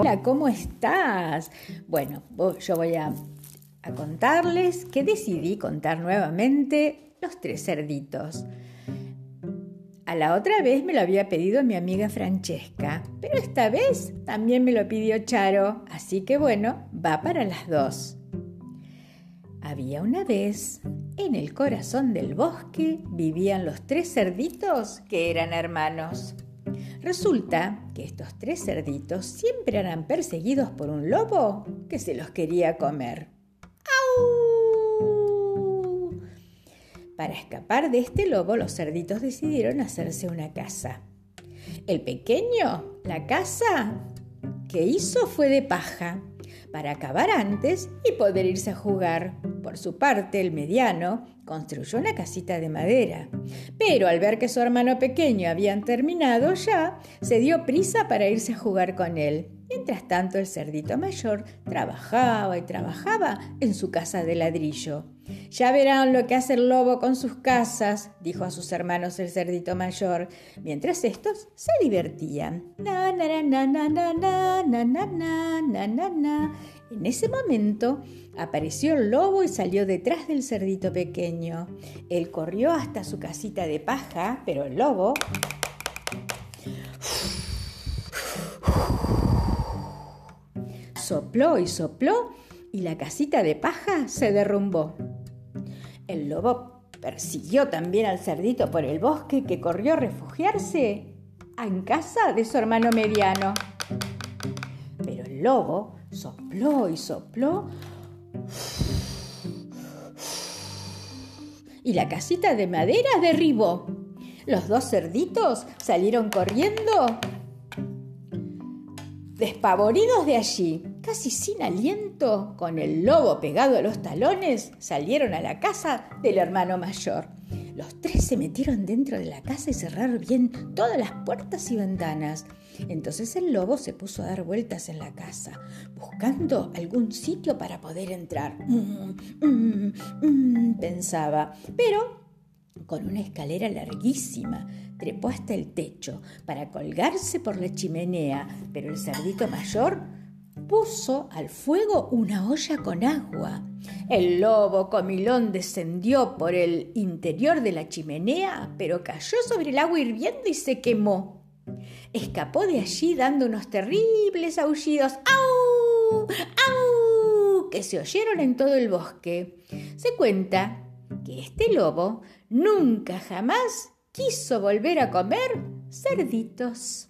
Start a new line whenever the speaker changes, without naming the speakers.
Hola, ¿cómo estás? Bueno, yo voy a, a, contarles que decidí contar nuevamente los tres cerditos. A la otra vez me lo había pedido mi amiga Francesca, pero esta vez también me lo pidió Charo, así que bueno, va para las dos. Había una vez, en el corazón del bosque, vivían los tres cerditos que eran hermanos. Resulta que estos tres cerditos siempre eran perseguidos por un lobo que se los quería comer. ¡Au! Para escapar de este lobo, los cerditos decidieron hacerse una casa. El pequeño, la casa que hizo fue de paja, para acabar antes y poder irse a jugar. Por su parte, el mediano construyó una casita de madera, pero al ver que su hermano pequeño habían terminado ya, se dio prisa para irse a jugar con él. Mientras tanto, el cerdito mayor trabajaba y trabajaba en su casa de ladrillo. Ya verán lo que hace el lobo con sus casas, dijo a sus hermanos el cerdito mayor, mientras estos se divertían. Na, na, na, na, na, na, na, na, na, na, na. En ese momento apareció el lobo y salió detrás del cerdito pequeño. Él corrió hasta su casita de paja, pero el lobo sopló y sopló y la casita de paja se derrumbó. El lobo persiguió también al cerdito por el bosque que corrió a refugiarse en casa de su hermano mediano. Pero el lobo sopló y sopló y la casita de madera derribó. Los dos cerditos salieron corriendo despavoridos de allí, casi sin aliento, con el lobo pegado a los talones, salieron a la casa del hermano mayor. Los tres se metieron dentro de la casa y cerraron bien todas las puertas y ventanas. Entonces el lobo se puso a dar vueltas en la casa, buscando algún sitio para poder entrar. Mm, mm, mm, pensaba, pero con una escalera larguísima. Trepó hasta el techo para colgarse por la chimenea, pero el cerdito mayor puso al fuego una olla con agua. El lobo comilón descendió por el interior de la chimenea, pero cayó sobre el agua hirviendo y se quemó. Escapó de allí dando unos terribles aullidos. ¡Au! ¡Au! que se oyeron en todo el bosque. Se cuenta que este lobo nunca jamás quiso volver a comer cerditos.